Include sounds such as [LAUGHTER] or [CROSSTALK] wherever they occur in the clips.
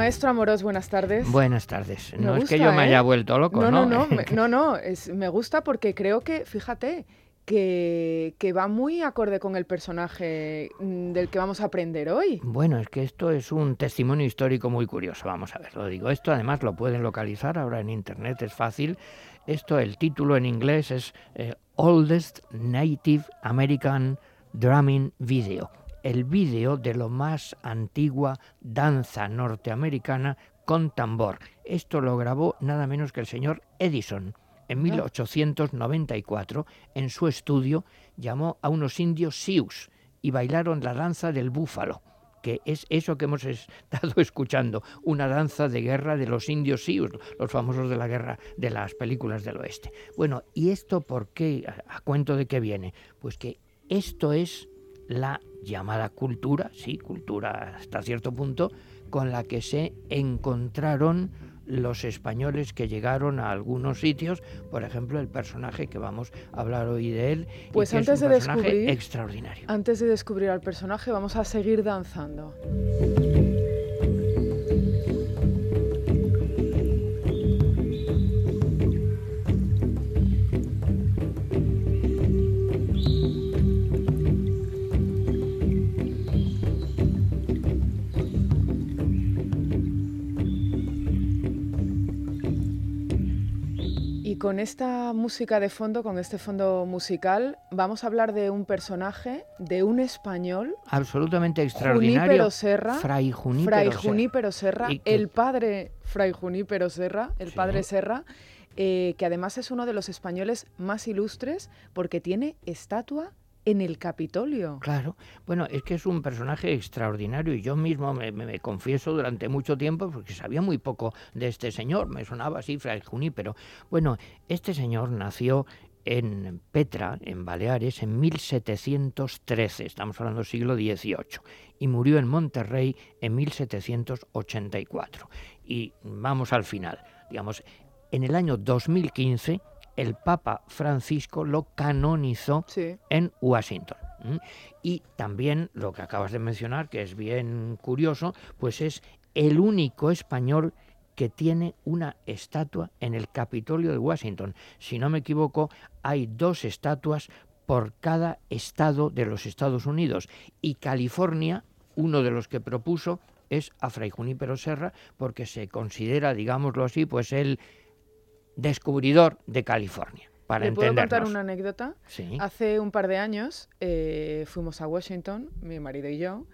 Maestro Amorós, buenas tardes. Buenas tardes. no es que yo me haya ¿eh? vuelto loco, ¿no? No, no, no, [LAUGHS] no, no es, me gusta porque creo que, fíjate, que, que, va muy acorde con el personaje mm, del que vamos a aprender hoy. Bueno, es que esto es un testimonio histórico muy curioso, vamos a ver, lo digo. Esto además lo pueden localizar ahora en Internet, es fácil. Esto, el título en inglés es eh, Oldest Native American Drumming Video el vídeo de lo más antigua danza norteamericana con tambor. Esto lo grabó nada menos que el señor Edison. En 1894, en su estudio, llamó a unos indios Sioux y bailaron la danza del búfalo que es eso que hemos [LAUGHS] estado escuchando, una danza de guerra de los indios Sioux, los famosos de la guerra de las películas del oeste. Bueno, ¿y esto por qué? ¿A, cuento de qué viene? Pues que esto es la llamada cultura, sí, cultura hasta cierto punto, con la que se encontraron los españoles que llegaron a algunos sitios, por ejemplo, el personaje que vamos a hablar hoy de él, pues antes es un de personaje descubrir, extraordinario. Antes de descubrir al personaje, vamos a seguir danzando. Con esta música de fondo, con este fondo musical, vamos a hablar de un personaje, de un español. Absolutamente extraordinario. Junípero Serra. Fray Junípero, Fray Junípero Serra. el padre Fray Junípero Serra, el padre Serra, eh, que además es uno de los españoles más ilustres porque tiene estatua en el Capitolio. Claro, bueno, es que es un personaje extraordinario y yo mismo me, confieso durante mucho tiempo porque sabía muy poco de este señor, me sonaba así Fray pero Bueno, este señor nació en Petra, en Baleares, en 1713, estamos hablando del siglo XVIII, y murió en Monterrey en 1784. Y vamos al final, digamos, en el año 2015 el Papa Francisco lo canonizó en Washington. Y también lo que acabas de mencionar, que es bien curioso, pues es el único español que tiene una estatua en el Capitolio de Washington. Si no me equivoco, hay dos estatuas por cada estado de los Estados Unidos. Y California, uno de los que propuso, es a Fray Junípero Serra, porque se considera, digámoslo así, pues el descubridor de California. Para ¿Le puedo contar una anécdota? Hace un par de años eh, fuimos a Washington, mi marido y yo,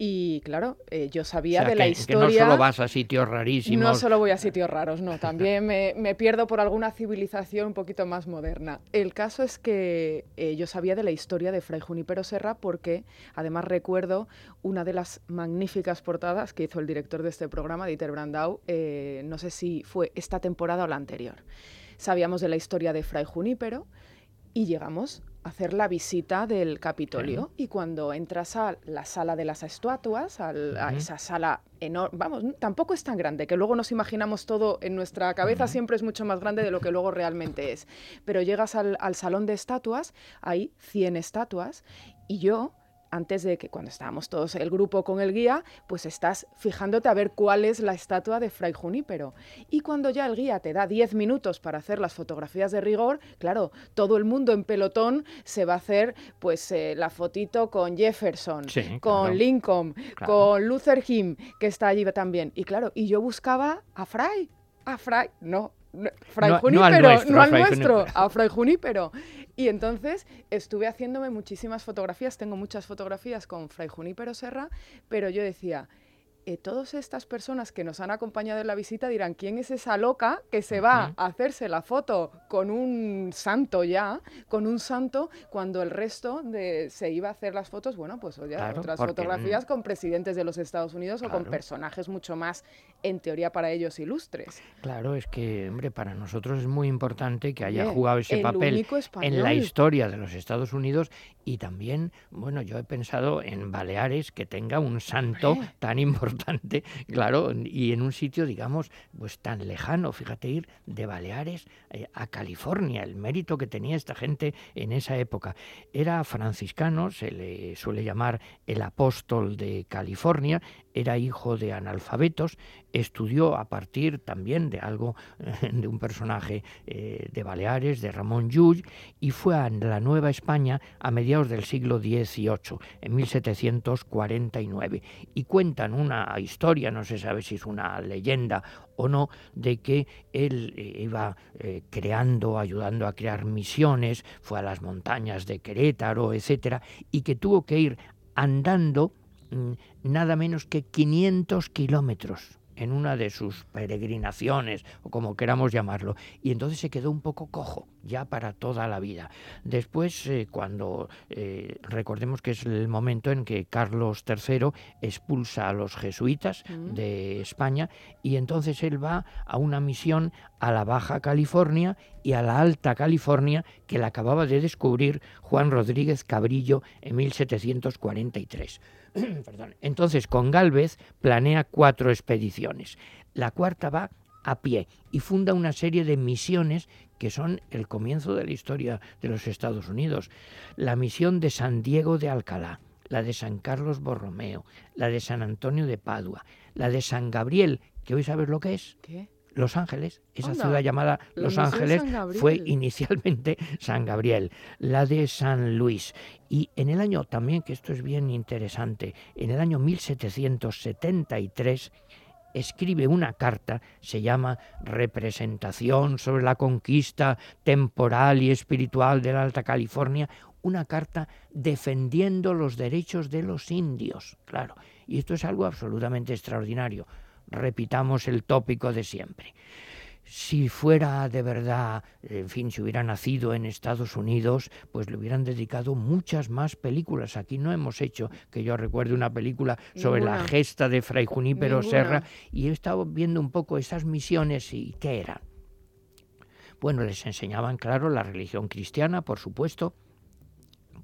y claro, eh, yo sabía de la historia. Que no solo vas a sitios rarísimos. No solo voy a sitios raros, no. También me, pierdo por alguna civilización un poquito más moderna. El caso es que eh, yo sabía de la historia de Fray Junipero Serra porque además recuerdo una de las magníficas portadas que hizo el director de este programa, Dieter Brandau. Eh, no sé si fue esta temporada o la anterior. Sabíamos de la historia de Fray Junipero y llegamos hacer la visita del Capitolio y cuando entras a la sala de las estatuas, a esa sala enorme, vamos, tampoco es tan grande, que luego nos imaginamos todo en nuestra cabeza, siempre es mucho más grande de lo que luego realmente es, pero llegas al, al salón de estatuas, hay 100 estatuas y yo antes de que cuando estábamos todos el grupo con el guía, pues estás fijándote a ver cuál es la estatua de Fray Junípero. Y cuando ya el guía te da 10 minutos para hacer las fotografías de rigor, claro, todo el mundo en pelotón se va a hacer pues eh, la fotito con Jefferson, con Lincoln, con Luther King, que está allí también. Y claro, y yo buscaba a Fray, a Fray, no, Fray no, Junípero, no al nuestro, a Fray Junípero. Y entonces estuve haciéndome muchísimas fotografías, tengo muchas fotografías con Fray Junípero Serra, pero yo decía, eh, todas estas personas que nos han acompañado en la visita dirán, ¿quién es esa loca que se va a hacerse la foto con un santo ya, con un santo, cuando el resto de, se iba a hacer las fotos, bueno, pues oye, otras fotografías con presidentes de los Estados Unidos o con personajes mucho más, en teoría para ellos, ilustres? Claro, es que, hombre, para nosotros es muy importante que haya jugado ese papel en la historia de los Estados Unidos y también, bueno, yo he pensado en Baleares que tenga un santo tan [LAUGHS] importante claro, y en un sitio, digamos, pues tan lejano, fíjate ir de Baleares eh, a California, el mérito que tenía esta gente en esa época. Era franciscano, se le suele llamar el apóstol de California, era hijo de analfabetos, estudió a partir también de algo, [LAUGHS] de un personaje eh, de Baleares, de Ramón Llull, y fue a la Nueva España a mediados del siglo XVIII, en 1749. Y cuentan una historia, no se sabe si es una leyenda o no, de que él eh, iba eh, creando, ayudando a crear misiones, fue a las montañas de Querétaro, etcétera, y que tuvo que ir andando nada menos que 500 kilómetros en una de sus peregrinaciones, o como queramos llamarlo, y entonces se quedó un poco cojo, ya para toda la vida. Después, eh, cuando eh, recordemos que es el momento en que Carlos III expulsa a los jesuitas mm. de España, y entonces él va a una misión a la Baja California y a la Alta California que la acababa de descubrir Juan Rodríguez Cabrillo en 1743. [CLEARS THROAT] Entonces, con Galvez planea cuatro expediciones. La cuarta va a pie y funda una serie de misiones que son el comienzo de la historia de los Estados Unidos. La misión de San Diego de Alcalá, la de San Carlos Borromeo, la de San Antonio de Padua, la de San Gabriel, que hoy sabes lo que es. ¿Qué? Los Ángeles, esa ciudad llamada Los Ángeles fue inicialmente [LAUGHS] San Gabriel, la de San Luis. Y en el año también, que esto es bien interesante, en el año 1773 escribe una carta, se llama Representación sobre la conquista temporal y espiritual de la Alta California, una carta defendiendo los derechos de los indios, claro. Y esto es algo absolutamente extraordinario repitamos el tópico de siempre. Si fuera de verdad, en fin, si hubiera nacido en Estados Unidos, pues le hubieran dedicado muchas más películas. Aquí no hemos hecho, que yo recuerde, una película sobre la gesta de Fray Junípero Serra y he estado viendo un poco esas misiones y qué eran. Bueno, les enseñaban, claro, la religión cristiana, por supuesto,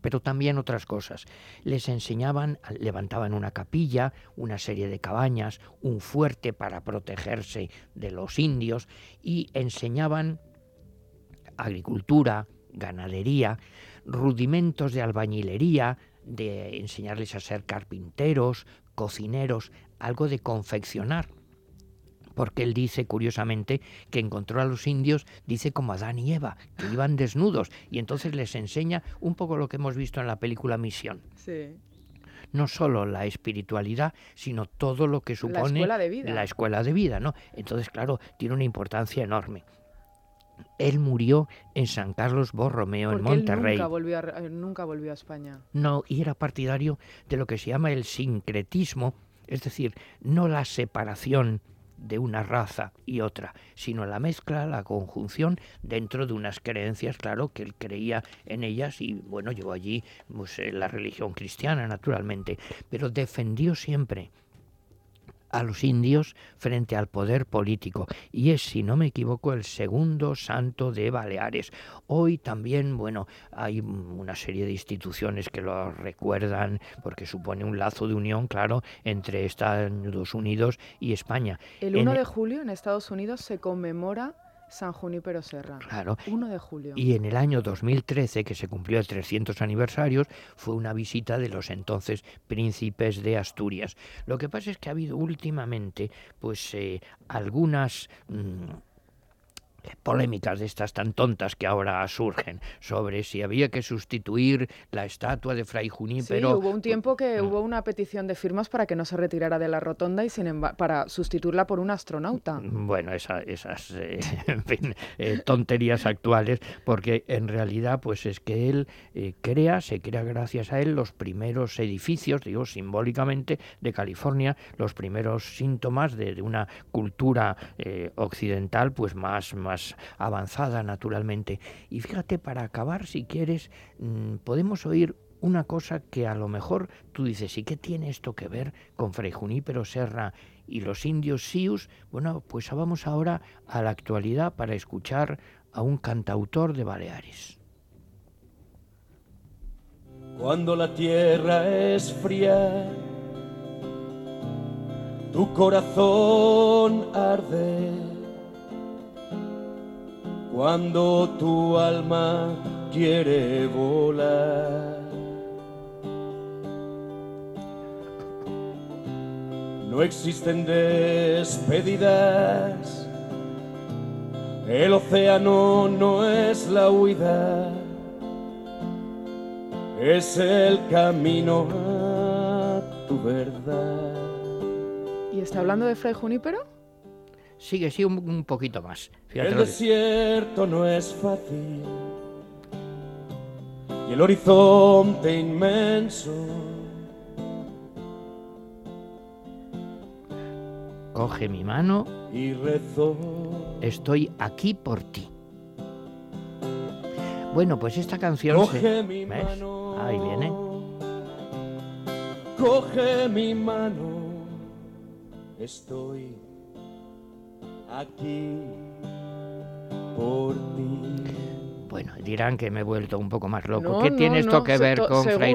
pero también otras cosas. Les enseñaban, levantaban una capilla, una serie de cabañas, un fuerte para protegerse de los indios y enseñaban agricultura, ganadería, rudimentos de albañilería, de enseñarles a ser carpinteros, cocineros, algo de confeccionar porque él dice, curiosamente, que encontró a los indios, dice como Adán y Eva, que iban desnudos, y entonces les enseña un poco lo que hemos visto en la película Misión. Sí. No solo la espiritualidad, sino todo lo que supone la escuela de vida. La escuela de vida ¿no? Entonces, claro, tiene una importancia enorme. Él murió en San Carlos Borromeo, en Monterrey. nunca, volvió a, nunca volvió a España. No, y era partidario de lo que se llama el sincretismo, es decir, no la separación de una raza y otra, sino la mezcla, la conjunción dentro de unas creencias, claro, que él creía en ellas y bueno, llegó allí pues, eh, la religión cristiana, naturalmente, pero defendió siempre a los indios frente al poder político y es, si no me equivoco, el segundo santo de Baleares. Hoy también, bueno, hay una serie de instituciones que lo recuerdan porque supone un lazo de unión, claro, entre Estados Unidos y España. El 1 de julio en Estados Unidos se conmemora San Junípero Serra. Claro. 1 de julio. Y en el año 2013, que se cumplió el 300 aniversarios, fue una visita de los entonces príncipes de Asturias. Lo que pasa es que ha habido últimamente, pues, eh, algunas... Mm, polémicas de estas tan tontas que ahora surgen sobre si había que sustituir la estatua de Fray Junípero. Sí, hubo un tiempo que hubo una petición de firmas para que no se retirara de la rotonda y sin para sustituirla por un astronauta. Bueno, esas eh, [LAUGHS] eh, tonterías actuales, porque en realidad pues es que él eh, crea, se crea gracias a él los primeros edificios, digo simbólicamente, de California, los primeros síntomas de, una cultura occidental pues más, más avanzada naturalmente. Y fíjate, para acabar, si quieres, mm, podemos oír una cosa que a lo mejor tú dices, ¿y qué tiene esto que ver con Fray Junípero Serra y los indios Sius? Bueno, pues vamos ahora a la actualidad para escuchar a un cantautor de Baleares. Cuando la tierra es fría, tu corazón arde cuando tu alma quiere volar. no existen despedidas. El océano no es la huida, es el camino a tu verdad. ¿Y está hablando de Fray Junípero? Sigue, sí, un, un poquito más. Fíjate El desierto no es fácil y el horizonte inmenso. Coge mi mano, Y rezo estoy aquí por ti. Bueno, pues esta canción se- Coge mi ¿ves? mano. Ahí viene. Coge mi mano. Estoy aquí por ti. Bueno, dirán que me he vuelto un poco más loco. No, ¿Qué no, tiene esto no, que ver con Fray.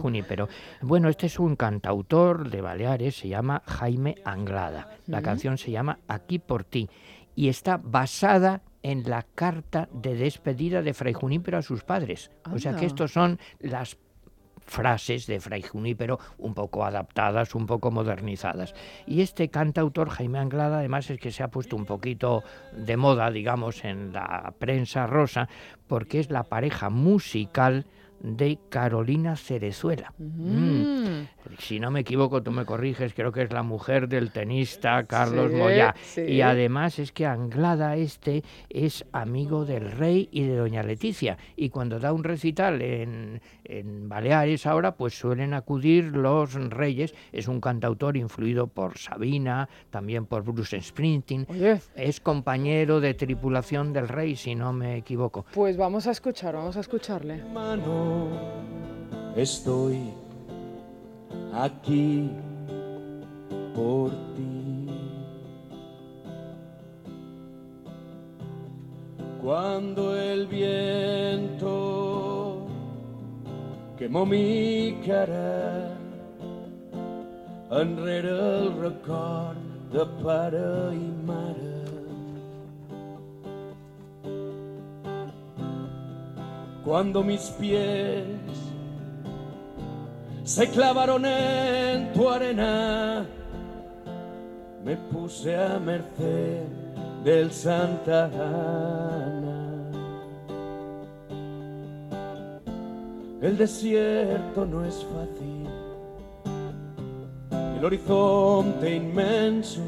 Junípero? Bueno, este es un cantautor de Baleares, se llama Jaime Anglada. La canción se llama Aquí por ti y está basada en la carta de despedida de Fray Junípero a sus padres. O sea que estos son las frases de Fray Junípero un poco adaptadas, un poco modernizadas. Y este cantautor, Jaime Anglada, además es que se ha puesto un poquito de moda, digamos, en la prensa rosa, porque es la pareja musical de Carolina Cerezuela. Mm. Mm. Si no me equivoco, tú me corriges, creo que es la mujer del tenista Carlos Sí, Moyá. sí. Y además es que Anglada este es amigo del rey y de doña Leticia. Y cuando da un recital en, en Baleares ahora, pues suelen acudir los reyes. Es un cantautor influido por Sabina, también por Bruce Springsteen. Oye, Es compañero de tripulación del rey, si no me equivoco. pues vamos a escuchar, vamos a escucharle. mano estoy aquí por ti. Cuando el viento quemó mi cara, enrere el record de pare i mare. Cuando mis pies se clavaron en tu arena, me puse a merced del Santa Ana. El desierto no es fácil, el horizonte inmenso.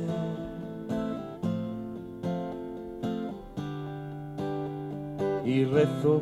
Y rezo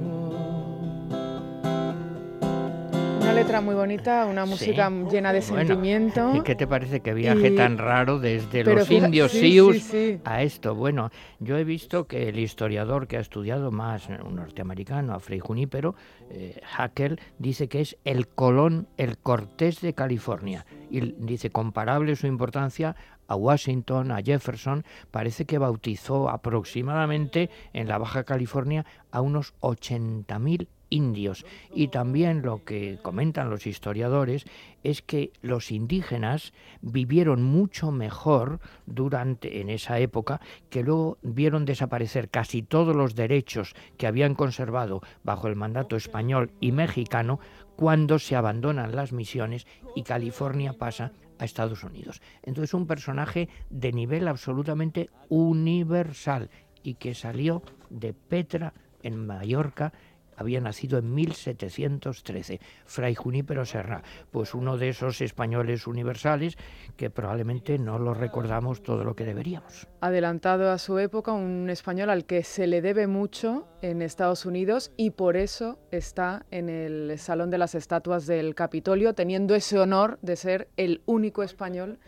letra muy bonita, una música llena de Bueno, sentimiento. ¿Y qué te parece que viaje Y- tan raro desde Pero los fija- indios sí, Sioux sí, sí. a esto? Bueno, yo he visto que el historiador que ha estudiado más, eh, un norteamericano, a Frei Junípero, eh, Haeckel, dice que es el Colón, el Cortés de California. Y dice comparable su importancia a Washington, a Jefferson, parece que bautizó aproximadamente en la Baja California a unos 80.000 indios. Y también lo que comentan los historiadores es que los indígenas vivieron mucho mejor durante en esa época que luego vieron desaparecer casi todos los derechos que habían conservado bajo el mandato español y mexicano cuando se abandonan las misiones y California pasa a Estados Unidos. Entonces un personaje de nivel absolutamente universal y que salió de Petra en Mallorca había nacido en 1713, Fray Junípero Serra, pues uno de esos españoles universales que probablemente no lo recordamos todo lo que deberíamos. Adelantado a su época, un español al que se le debe mucho en Estados Unidos y por eso está en el Salón de las Estatuas del Capitolio, teniendo ese honor de ser el único español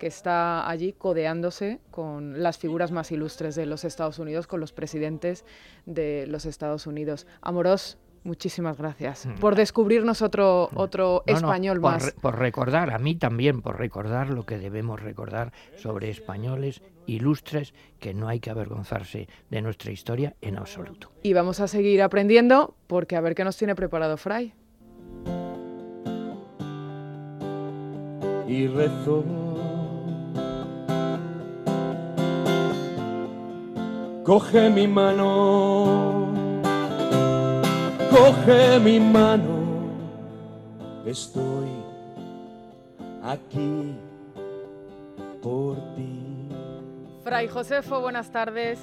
que está allí codeándose con las figuras más ilustres de los Estados Unidos, con los presidentes de los Estados Unidos. Amorós, muchísimas gracias por descubrirnos otro, otro No, no, español por, más. re- por recordar, a mí también, por recordar lo que debemos recordar sobre españoles ilustres que no hay que avergonzarse de nuestra historia en absoluto. Y vamos a seguir aprendiendo porque a ver qué nos tiene preparado Fray. y rezo. Coge mi mano, coge mi mano, estoy aquí por ti. Fray Josefo, buenas tardes.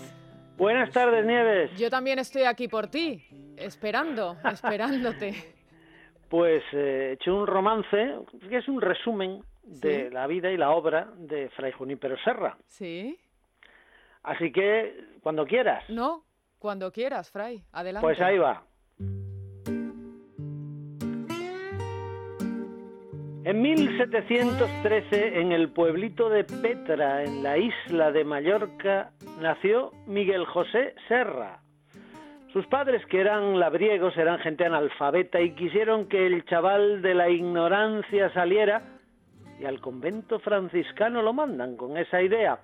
Buenas tardes, Nieves. Yo también estoy aquí por ti, esperando, esperándote. [LAUGHS] Pues eh, he hecho un romance que es un resumen de la vida y la obra de Fray Junípero Serra. Sí. Así que, cuando quieras. No, cuando quieras, Fray. Adelante. Pues ahí va. En 1713, en el pueblito de Petra, en la isla de Mallorca, nació Miguel José Serra. Sus padres, que eran labriegos, eran gente analfabeta y quisieron que el chaval de la ignorancia saliera y al convento franciscano lo mandan con esa idea.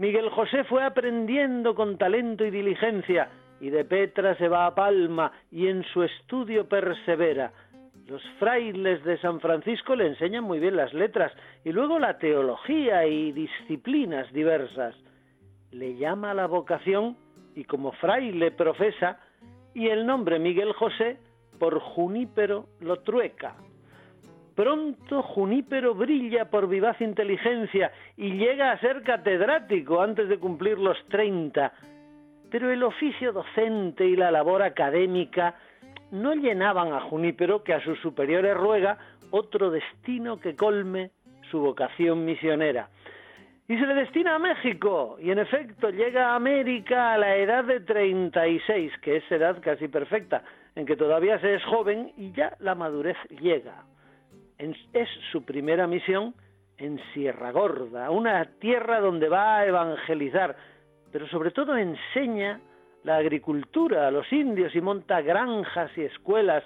Miguel José fue aprendiendo con talento y diligencia y de Petra se va a Palma y en su estudio persevera. Los frailes de San Francisco le enseñan muy bien las letras y luego la teología y disciplinas diversas. Le llama la vocación y como fraile profesa y el nombre Miguel José por Junípero lo trueca. Pronto Junípero brilla por vivaz inteligencia y llega a ser catedrático antes de cumplir los treinta. Pero el oficio docente y la labor académica no llenaban a Junípero que a sus superiores ruega otro destino que colme su vocación misionera. Y se le destina a México, y en efecto llega a América a la edad de 36, que es edad casi perfecta, en que todavía se es joven y ya la madurez llega. Es su primera misión en Sierra Gorda, una tierra donde va a evangelizar, pero sobre todo enseña la agricultura a los indios y monta granjas y escuelas,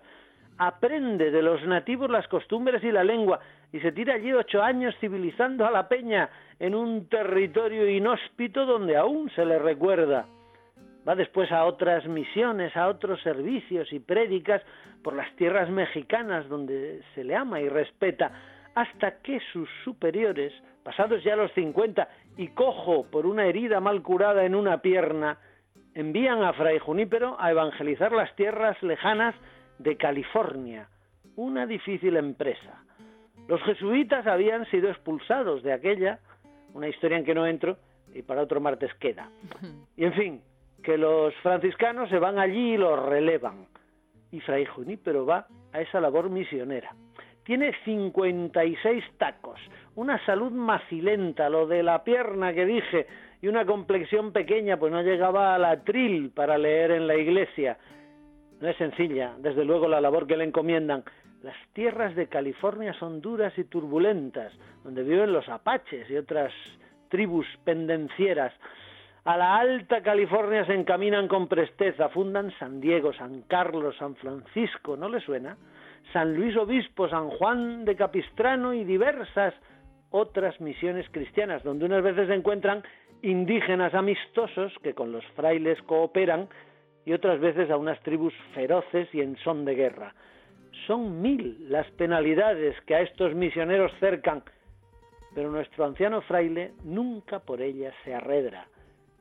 aprende de los nativos las costumbres y la lengua y se tira allí ocho años civilizando a la peña en un territorio inhóspito donde aún se le recuerda. Va después a otras misiones, a otros servicios y prédicas por las tierras mexicanas donde se le ama y respeta, hasta que sus superiores, pasados ya los cincuenta y cojo por una herida mal curada en una pierna, envían a Fray Junípero a evangelizar las tierras lejanas de California, una difícil empresa. Los jesuitas habían sido expulsados de aquella, una historia en que no entro y para otro martes queda. Y en fin, que los franciscanos se van allí y los relevan. Y Fray Junípero va a esa labor misionera. Tiene 56 tacos, una salud macilenta, lo de la pierna que dije, y una complexión pequeña, pues no llegaba al atril para leer en la iglesia. No es sencilla, desde luego, la labor que le encomiendan. Las tierras de California son duras y turbulentas, donde viven los apaches y otras tribus pendencieras. A la alta California se encaminan con presteza, fundan San Diego, San Carlos, San Francisco, ¿no le suena? San Luis Obispo, San Juan de Capistrano y diversas otras misiones cristianas, donde unas veces se encuentran indígenas amistosos que con los frailes cooperan y otras veces a unas tribus feroces y en son de guerra. Son mil las penalidades que a estos misioneros cercan, pero nuestro anciano fraile nunca por ellas se arredra.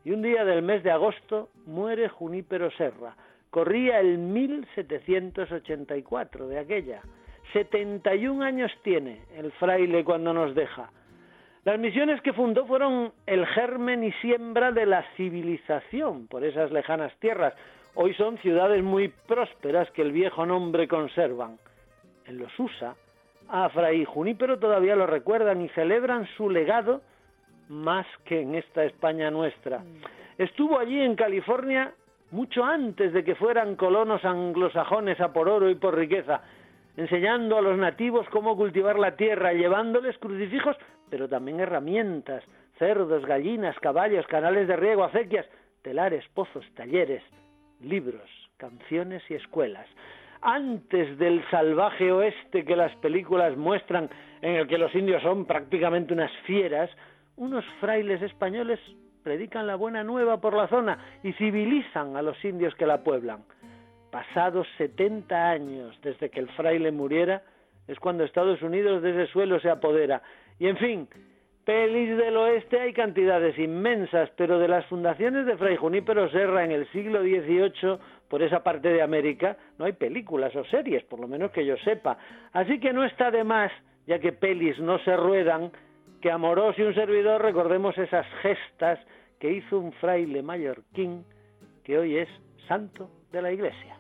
Y un día del mes de agosto muere Junípero Serra. Corría el 1784 de aquella. 71 años tiene el fraile cuando nos deja. Las misiones que fundó fueron el germen y siembra de la civilización por esas lejanas tierras. Hoy son ciudades muy prósperas que el viejo nombre conservan. En los USA, a Fray Junípero todavía lo recuerdan y celebran su legado más que en esta España nuestra. Mm. Estuvo allí en California mucho antes de que fueran colonos anglosajones a por oro y por riqueza enseñando a los nativos cómo cultivar la tierra, llevándoles crucifijos, pero también herramientas, cerdos, gallinas, caballos, canales de riego, acequias, telares, pozos, talleres, libros, canciones y escuelas. Antes del salvaje oeste que las películas muestran, en el que los indios son prácticamente unas fieras, unos frailes españoles predican la buena nueva por la zona y civilizan a los indios que la pueblan pasados 70 años desde que el fraile muriera, es cuando Estados Unidos de ese suelo se apodera. Y en fin, pelis del oeste hay cantidades inmensas, pero de las fundaciones de Fray Junípero Serra en el siglo XVIII por esa parte de América no hay películas o series, por lo menos que yo sepa. Así que no está de más, ya que pelis no se ruedan, que Amorós y un servidor recordemos esas gestas que hizo un fraile mallorquín que hoy es santo de la iglesia.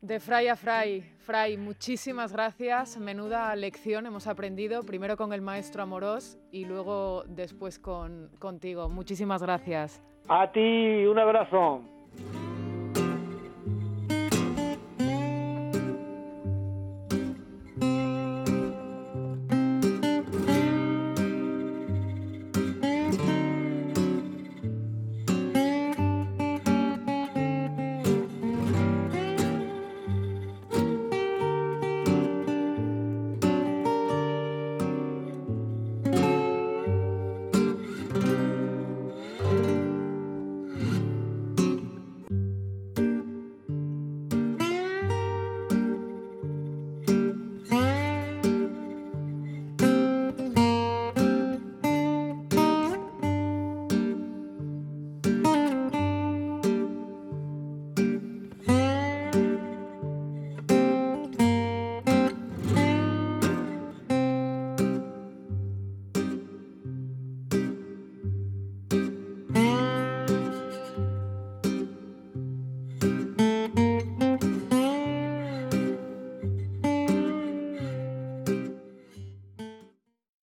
De fray a fray, fray, muchísimas gracias. Menuda lección hemos aprendido, primero con el maestro Amorós y luego después con, contigo. Muchísimas gracias. A ti, un abrazo.